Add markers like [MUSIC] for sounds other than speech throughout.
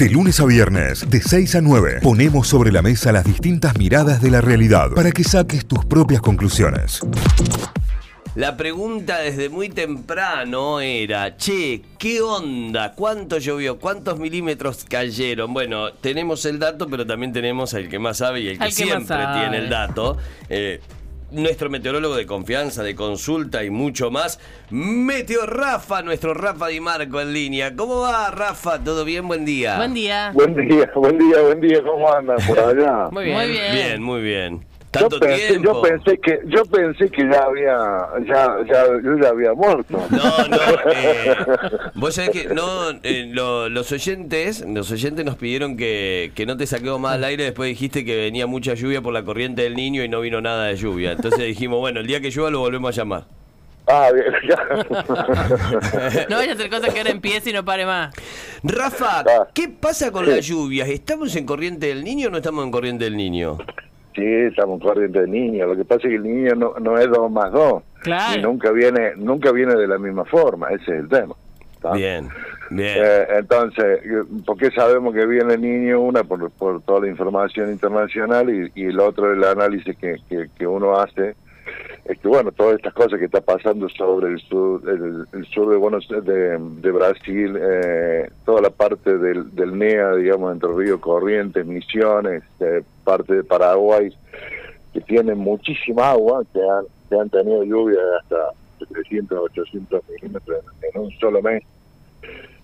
De lunes a viernes, de 6 a 9, ponemos sobre la mesa las distintas miradas de la realidad para que saques tus propias conclusiones. La pregunta desde muy temprano era, che, ¿qué onda? ¿Cuánto llovió? ¿Cuántos milímetros cayeron? Bueno, tenemos el dato, pero también tenemos al que más sabe y el que, siempre tiene el dato. Eh, nuestro meteorólogo de confianza, de consulta y mucho más. Meteo Rafa, nuestro Rafa Di Marco en línea. ¿Cómo va, Rafa? ¿Todo bien? Buen día. Buen día. Buen día, buen día, buen día, ¿cómo andan por allá? Muy [LAUGHS] bien. Muy bien. Bien, muy bien. Yo pensé, tiempo. yo pensé que yo pensé que ya había ya ya yo ya había muerto. No, no, eh, vos sabés que no, eh, lo- los oyentes, los oyentes nos pidieron que, que no te saquemos más al aire, después dijiste que venía mucha lluvia por la corriente del niño y no vino nada de lluvia. Entonces dijimos, bueno, el día que llueva lo volvemos a llamar. Ah, bien, ya. [LAUGHS] No vaya a hacer cosas que ahora empiece y no pare más. Rafa, Ah. ¿qué pasa con Sí. las lluvias? ¿Estamos en corriente del niño o no estamos en corriente del niño? Sí, estamos corriente de niño. Lo que pasa es que el niño no, no es dos más dos. Claro. Y nunca viene nunca viene de la misma forma. Ese es el tema. Bien, bien. Eh, entonces, ¿por qué sabemos que viene el niño? Una, por, por toda la información internacional y, y el otro, el análisis que, que, que uno hace, es que, bueno, todas estas cosas que está pasando sobre el sur, el, el sur de, Buenos, de, de Brasil, eh, toda la parte del, del NEA, digamos, entre Río Corrientes, Misiones, eh, parte de Paraguay, que tienen muchísima agua, que han, que han tenido lluvia de hasta 300, 800 milímetros en, en un solo mes.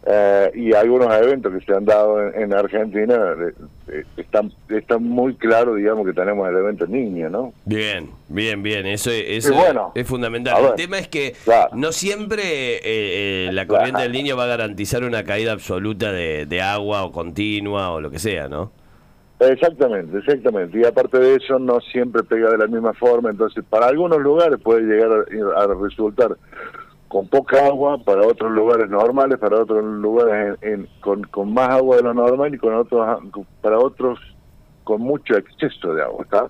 Eh, y algunos eventos que se han dado en, en Argentina eh, eh, están están muy claros, digamos, que tenemos el evento niño, ¿no? Bien, bien, bien, eso, eso bueno, es fundamental. El tema es que claro. no siempre eh, eh, la corriente del niño va a garantizar una caída absoluta de, de agua o continua o lo que sea, ¿no? Exactamente, exactamente. Y aparte de eso, no siempre pega de la misma forma. Entonces, para algunos lugares puede llegar a, a resultar con poca agua, para otros lugares normales, para otros lugares en- con, con más agua de lo normal y con otros para otros con mucho exceso de agua. ¿está?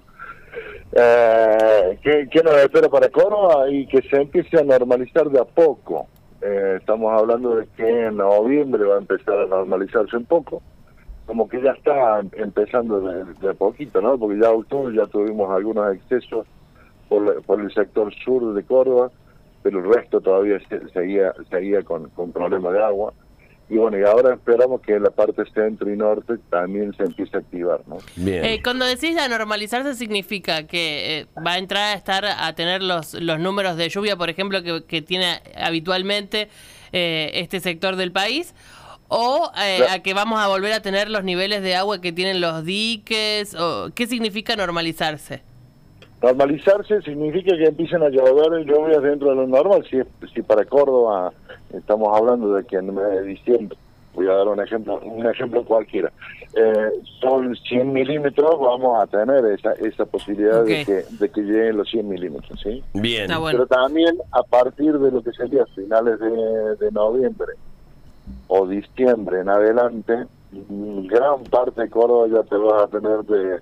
Eh, ¿qué, nos espera para Córdoba? Y que se empiece a normalizar de a poco. Eh, estamos hablando de que en noviembre va a empezar a normalizarse un poco como que ya está empezando de, de poquito, ¿no? Porque ya octubre ya tuvimos algunos excesos por el sector sur de Córdoba, pero el resto todavía se- seguía seguía con, con problemas de agua. Y bueno, y ahora esperamos que la parte centro y norte también se empiece a activar, ¿no? Bien. Eh, cuando decís a normalizarse significa que eh, va a entrar a estar a tener los, los números de lluvia, por ejemplo, que, que tiene habitualmente eh, este sector del país, o eh, a que vamos a volver a tener los niveles de agua que tienen los diques, o ¿qué significa normalizarse? Normalizarse significa que empiecen a llover lluvias dentro de lo normal. Si, es- si para Córdoba estamos hablando de que en el mes de diciembre, voy a dar un ejemplo, un ejemplo cualquiera, eh, son 100 milímetros, vamos a tener esa, esa posibilidad de, que, de que lleguen los 100 milímetros, ¿sí? Bien. Está bueno. Pero también a partir de lo que sería finales de, de noviembre o diciembre en adelante, gran parte de Córdoba ya te vas a tener de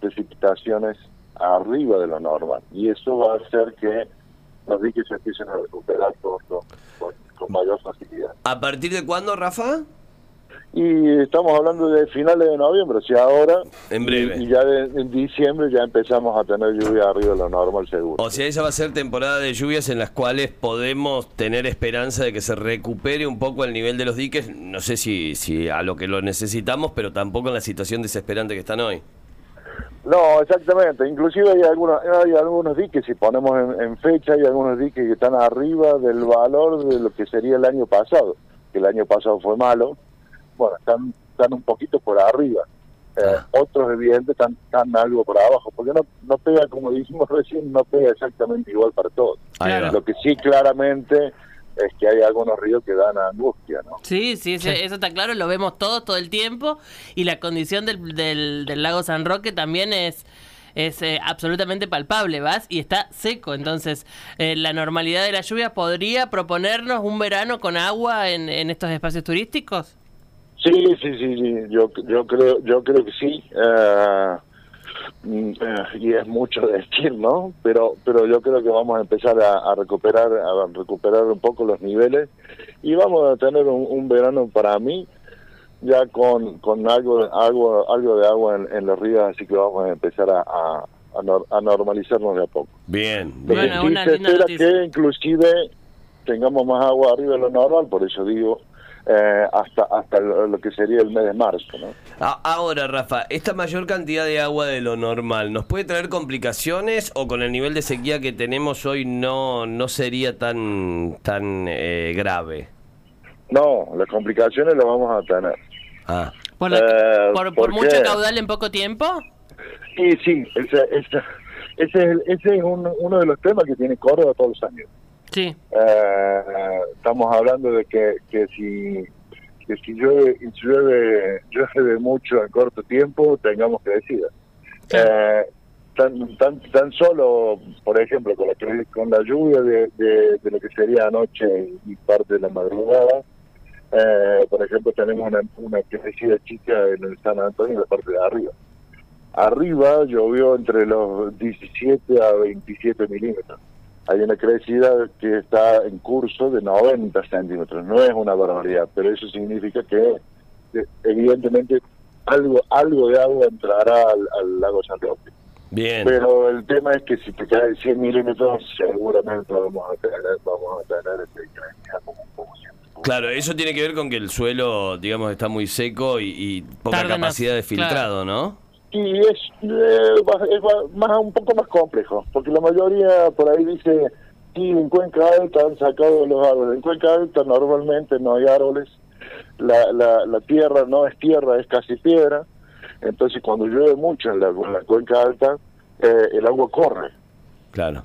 precipitaciones arriba de lo normal. Y eso va a hacer que los diques se empiecen a recuperar con, con- con- mayor facilidad. ¿A partir de cuándo, Rafa? Y estamos hablando de finales de noviembre, o sea, ahora. En breve. Y, y ya de- en diciembre ya empezamos a tener lluvia arriba de lo normal, seguro. O sea, esa va a ser temporada de lluvias en las cuales podemos tener esperanza de que se recupere un poco el nivel de los diques. No sé si, si a lo que lo necesitamos, pero tampoco en la situación desesperante que están hoy. No, exactamente. Inclusive hay algunos, hay algunos diques, si ponemos en, en fecha, hay algunos diques que están arriba del valor de lo que sería el año pasado, que el año pasado fue malo. Bueno, están, están un poquito por arriba. Eh, Ah. Otros, evidentes, están, están algo por abajo, porque no, no pega, como dijimos [LAUGHS] recién, no pega exactamente igual para todos. Claro. Lo que sí claramente es que hay algunos ríos que dan angustia, ¿no? Sí, sí, ese- eso está claro, lo vemos todos todo el tiempo y la condición del, del, del lago San Roque también es, es eh, absolutamente palpable, ¿vas? Y está seco, entonces eh, la normalidad de la lluvia podría proponernos un verano con agua en, en estos espacios turísticos. Sí, sí, sí, sí. Yo, yo creo, yo creo que sí. Eh, y es mucho decir, ¿no? Pero, pero yo creo que vamos a empezar a, a recuperar, a recuperar un poco los niveles y vamos a tener un, un verano para mí ya con, con algo, algo, algo de agua en, los ríos, así que vamos a empezar a, a, normalizarnos de a poco. Bien, Bueno, una se espera que inclusive tengamos más agua arriba de lo normal, por eso digo eh, hasta hasta lo, que sería el mes de marzo. ¿no? Ahora, Rafa, esta mayor cantidad de agua de lo normal, ¿nos puede traer complicaciones o con el nivel de sequía que tenemos hoy no, no sería tan, tan eh, grave? No, las complicaciones las vamos a tener. Ah. ¿Por, eh, por, mucho caudal en poco tiempo? Sí, sí, ese, ese, ese es, ese es uno de los temas que tiene Córdoba todos los años. Sí. Eh, estamos hablando de que, que si que si llueve, llueve, llueve mucho en corto tiempo, tengamos que decir. Eh, tan, tan, tan solo, por ejemplo, con la, con la lluvia de, de, lo que sería anoche y parte de la madrugada, eh, por ejemplo, tenemos una, una crecida chica en el San Antonio, en la parte de arriba. Arriba llovió entre los 17 a 27 milímetros hay una crecida que está en curso de 90 centímetros. No es una barbaridad, pero eso significa que evidentemente algo algo de agua entrará al, lago San Roque. Bien. Pero el tema es que si te cae 100 milímetros, seguramente vamos a tener, vamos a tener este, como un poco Claro, eso tiene que ver con que el suelo, digamos, está muy seco y, poca capacidad de filtrado, ¿no? Y es, eh, más, un poco más complejo, porque la mayoría por ahí dice, sí, en Cuenca Alta han sacado los árboles. En Cuenca Alta normalmente no hay árboles, la, la, la tierra no es tierra, es casi piedra, entonces cuando llueve mucho en la, Cuenca Alta, eh, el agua corre. Claro.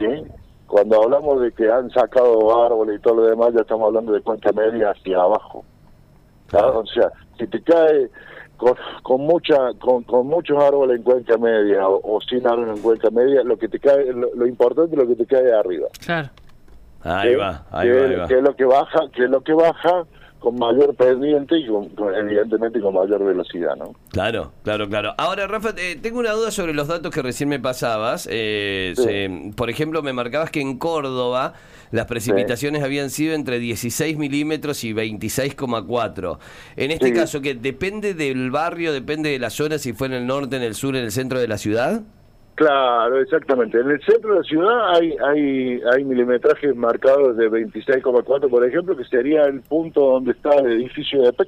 Cuando hablamos de que han sacado árboles y todo lo demás, ya estamos hablando de Cuenca Media hacia abajo. O sea, si te cae con, mucha con, con, muchos árboles en cuenca media o, sin árboles en cuenca media lo que te cae lo, importante es lo que te cae de arriba. Claro. Ahí va ahí va, que es lo que baja que es lo que baja con mayor pendiente y evidentemente con mayor velocidad, ¿no? Claro, claro, claro. Ahora, Rafa, eh, tengo una duda sobre los datos que recién me pasabas. Eh, por ejemplo, me marcabas que en Córdoba las precipitaciones habían sido entre 16 milímetros y 26,4. En este caso, que depende del barrio, depende de la zona, si fue en el norte, en el sur, en el centro de la ciudad. Claro, exactamente. En el centro de la ciudad hay hay hay milimetrajes marcados de 26,4, por ejemplo, que sería el punto donde está el edificio de PEC.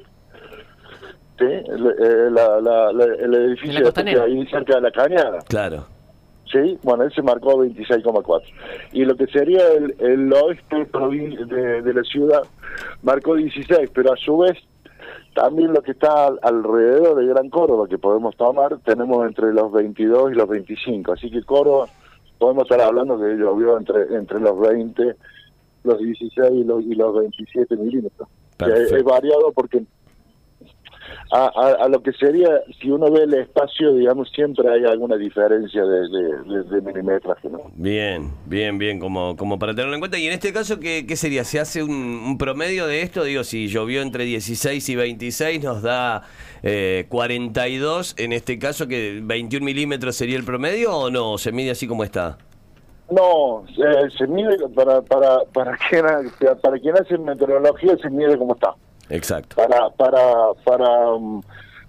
¿Sí? El, eh, el edificio de PEC ahí cerca de la cañada. Claro. Sí, bueno, él se marcó 26,4. Y lo que sería el, el oeste de, de la ciudad marcó 16, pero a su vez también lo que está alrededor de Gran Córdoba que podemos tomar, tenemos entre los 22 y los 25. Así que Córdoba, podemos estar hablando que llovió entre, entre los 20, los 16 y los, y los 27 milímetros. Es variado porque a, lo que sería, si uno ve el espacio, digamos, siempre hay alguna diferencia de, de, milimetraje, ¿no? Bien, bien, bien, como, como para tenerlo en cuenta. Y en este caso, ¿qué, qué sería? ¿Se hace un, promedio de esto? Digo, si llovió entre 16 y 26, nos da eh, 42. En este caso, que 21 milímetros sería el promedio o no? ¿Se mide así como está? No, se, mide para, para, para, quien, para quien hace meteorología, se mide como está. Exacto. Para, para, para um,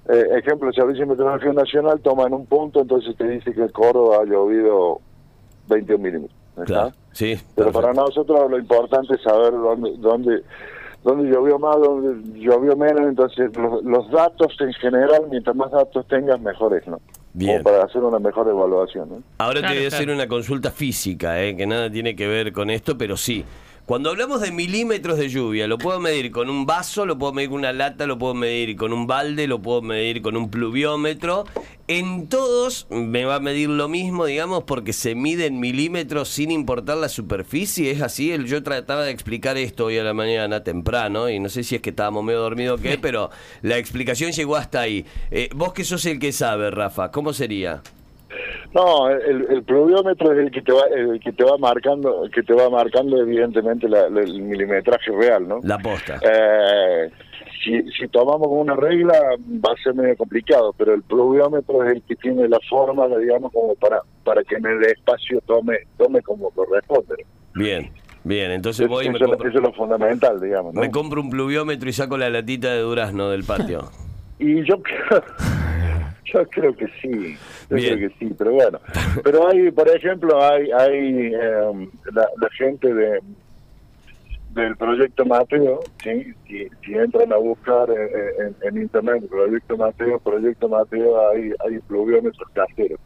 eh, ejemplo, el Servicio de Meteorología Nacional toma en un punto, entonces te dice que el Córdoba ha llovido 21 milímetros. Claro, sí. Pero para nosotros lo importante es saber dónde, dónde, dónde llovió más, dónde llovió menos, entonces los, datos en general, mientras más datos tengas, mejores, ¿no? Bien. para hacer una mejor evaluación. ¿no? Ahora te voy a hacer una consulta física, ¿eh? que nada tiene que ver con esto, pero sí. Cuando hablamos de milímetros de lluvia, lo puedo medir con un vaso, lo puedo medir con una lata, lo puedo medir con un balde, lo puedo medir con un pluviómetro. En todos me va a medir lo mismo, digamos, porque se mide en milímetros sin importar la superficie. ¿Es así? Yo trataba de explicar esto hoy a la mañana temprano y no sé si es que estábamos medio dormidos o qué, pero la explicación llegó hasta ahí. Eh, vos que sos el que sabe, Rafa, ¿cómo sería? No, el, el pluviómetro es el que te va el que te va marcando que te va marcando evidentemente el milimetraje real, ¿no? La posta. Eh, si, si tomamos una regla va a ser medio complicado, pero el pluviómetro es el que tiene la forma, digamos, como para para que en el espacio tome tome como corresponde. Bien. Bien, entonces voy y me compro... Eso es lo fundamental, digamos. Me compro un pluviómetro y saco la latita de durazno del patio. [LAUGHS] Y yo creo, yo creo que sí, yo Bien. creo que sí, pero bueno. Pero hay, por ejemplo, hay, hay eh, la, la gente de del proyecto Mateo, ¿sí? si, si entran a buscar en, en- en internet proyecto Mateo, proyecto Mateo, hay, hay pluviómetros caseros.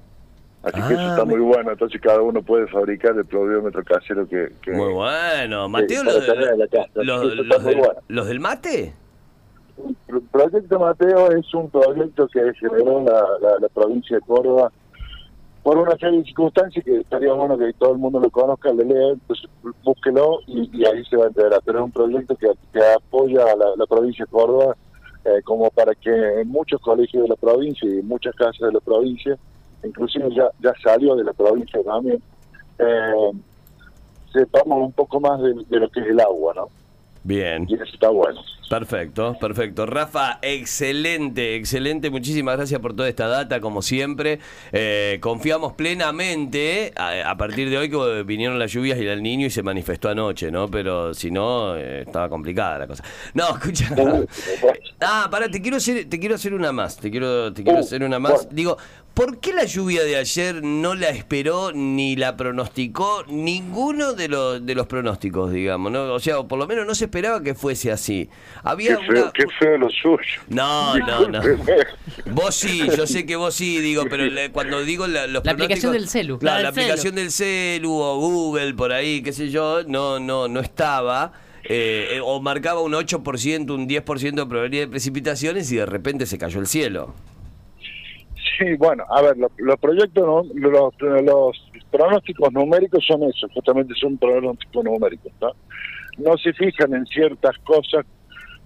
Así que eso Ah, está muy bueno, entonces cada uno puede fabricar el pluviómetro casero que... que Muy bueno. Mateo, los, bueno. los del mate. Pro- Proyecto Mateo es un proyecto que generó la, la, la provincia de Córdoba por una serie de circunstancias que estaría bueno que todo el mundo lo conozca, le lea, pues búsquelo y, y ahí se va a enterar. Pero es un proyecto que, que apoya a la, la provincia de Córdoba eh, como para que en muchos colegios de la provincia y en muchas casas de la provincia, inclusive ya, ya salió de la provincia también, eh, sepamos un poco más de, de lo que es el agua, ¿no? Bien. Y eso está bueno. Perfecto, perfecto. Rafa, excelente, excelente. Muchísimas gracias por toda esta data, como siempre. Eh, confiamos plenamente a, a partir de hoy que vinieron las lluvias y el niño y se manifestó anoche, ¿no? Pero si no, eh, estaba complicada la cosa. No, escucha. Ah, pará, te quiero hacer, te quiero hacer una más. Te quiero, te quiero hacer una más. Digo, ¿por qué la lluvia de ayer no la esperó ni la pronosticó ninguno de los de los pronósticos, digamos? ¿no? O sea, por lo menos no se esperaba que fuese así. Qué Había feo, una- qué feo lo suyo. No, no, no. Vos sí, yo sé que vos sí, digo, pero le- cuando digo la, los La aplicación del celu. Claro, La aplicación del celu o Google, por ahí, qué sé yo, no, no, no estaba. eh, eh, o marcaba un 8%, un 10% de probabilidad de precipitaciones y de repente se cayó el cielo. Sí, bueno, a ver, lo- los proyectos, no- los, los pronósticos numéricos son eso, justamente son pronósticos numéricos, ¿no? No se fijan en ciertas cosas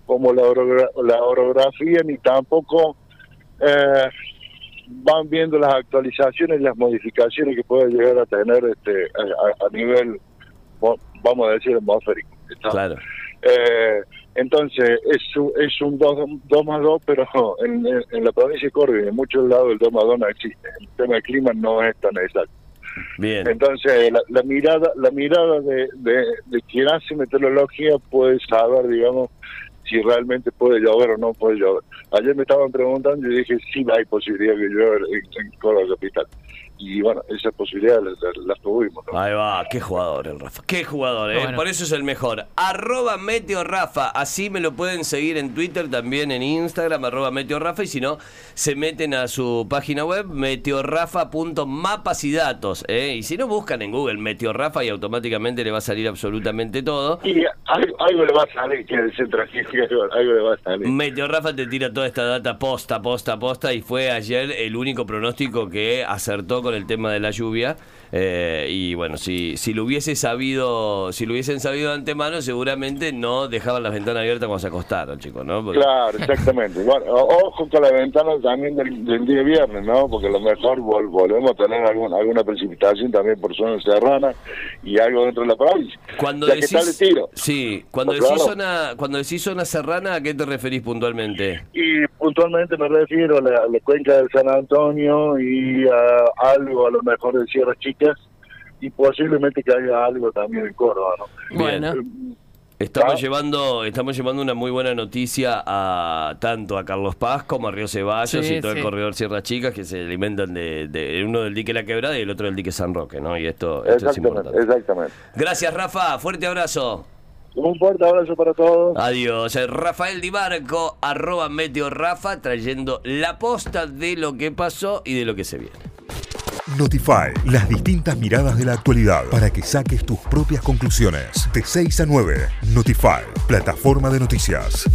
como la, orogra- la orografía ni tampoco eh, van viendo las actualizaciones y las modificaciones que puede llegar a tener este a, a- nivel, vamos a decir, atmosférico. Eh, entonces, es, es un 2 más 2, pero [LAUGHS] en, en- en la provincia de Córdoba y en muchos lados el 2 más 2 no existe. El tema del clima no es tan exacto. Bien. Entonces, la, la mirada la mirada de, de, de quien hace meteorología puede saber, digamos, si realmente puede llover o no puede llover. Ayer me estaban preguntando y dije, sí hay posibilidad de llover en, en capital. Y bueno, esa posibilidad las la, tuvimos. ¿no? Ahí va, qué jugador el Rafa. Qué jugador, ¿eh? Bueno. Por eso es el mejor. Arroba Meteo Rafa. Así me lo pueden seguir en Twitter, también en Instagram, arroba Meteo Rafa. Y si no, se meten a su página web, meteorrafa.mapas y datos. ¿eh? Y si no, buscan en Google Meteo Rafa y automáticamente le va a salir absolutamente todo. Y algo, algo le va a salir, que el centro aquí, [LAUGHS] algo, algo le va a salir. Meteo Rafa te tira toda esta data posta, posta, posta. Y fue ayer el único pronóstico que acertó con el tema de la lluvia. Eh, y bueno, si, si lo hubiese sabido, si lo hubiesen sabido de antemano, seguramente no dejaban las ventanas abiertas cuando se acostaron, chicos, ¿no? Porque- Claro, exactamente. [LAUGHS] Bueno, o- ojo con la ventana también del, del día viernes, ¿no? Porque a lo mejor vol- volvemos a tener algún- alguna precipitación también por zona serrana y algo dentro de la provincia. Cuando que decís, tiro. sí, cuando Pues decís claro. zona, cuando decís zona serrana, ¿a qué te referís puntualmente? Y puntualmente me refiero a la, a la cuenca del San Antonio y a algo a lo mejor de Sierras Chicas y posiblemente que haya algo también en Córdoba, ¿no? Bueno. Estamos Ah. llevando, estamos llevando una muy buena noticia a tanto a Carlos Paz como a Río Ceballos Sí, y todo sí. el corredor Sierra Chicas que se alimentan de, de- uno del dique La Quebrada y el otro del dique San Roque, ¿no? Y esto, esto es importante. exactamente. Gracias, Rafa. Fuerte abrazo. Un fuerte abrazo para todos. Adiós. Eh, Rafael Di Marco, arroba Meteo Rafa, trayendo la posta de lo que pasó y de lo que se viene. Notify, las distintas miradas de la actualidad para que saques tus propias conclusiones. De 6 a 9, Notify, plataforma de noticias.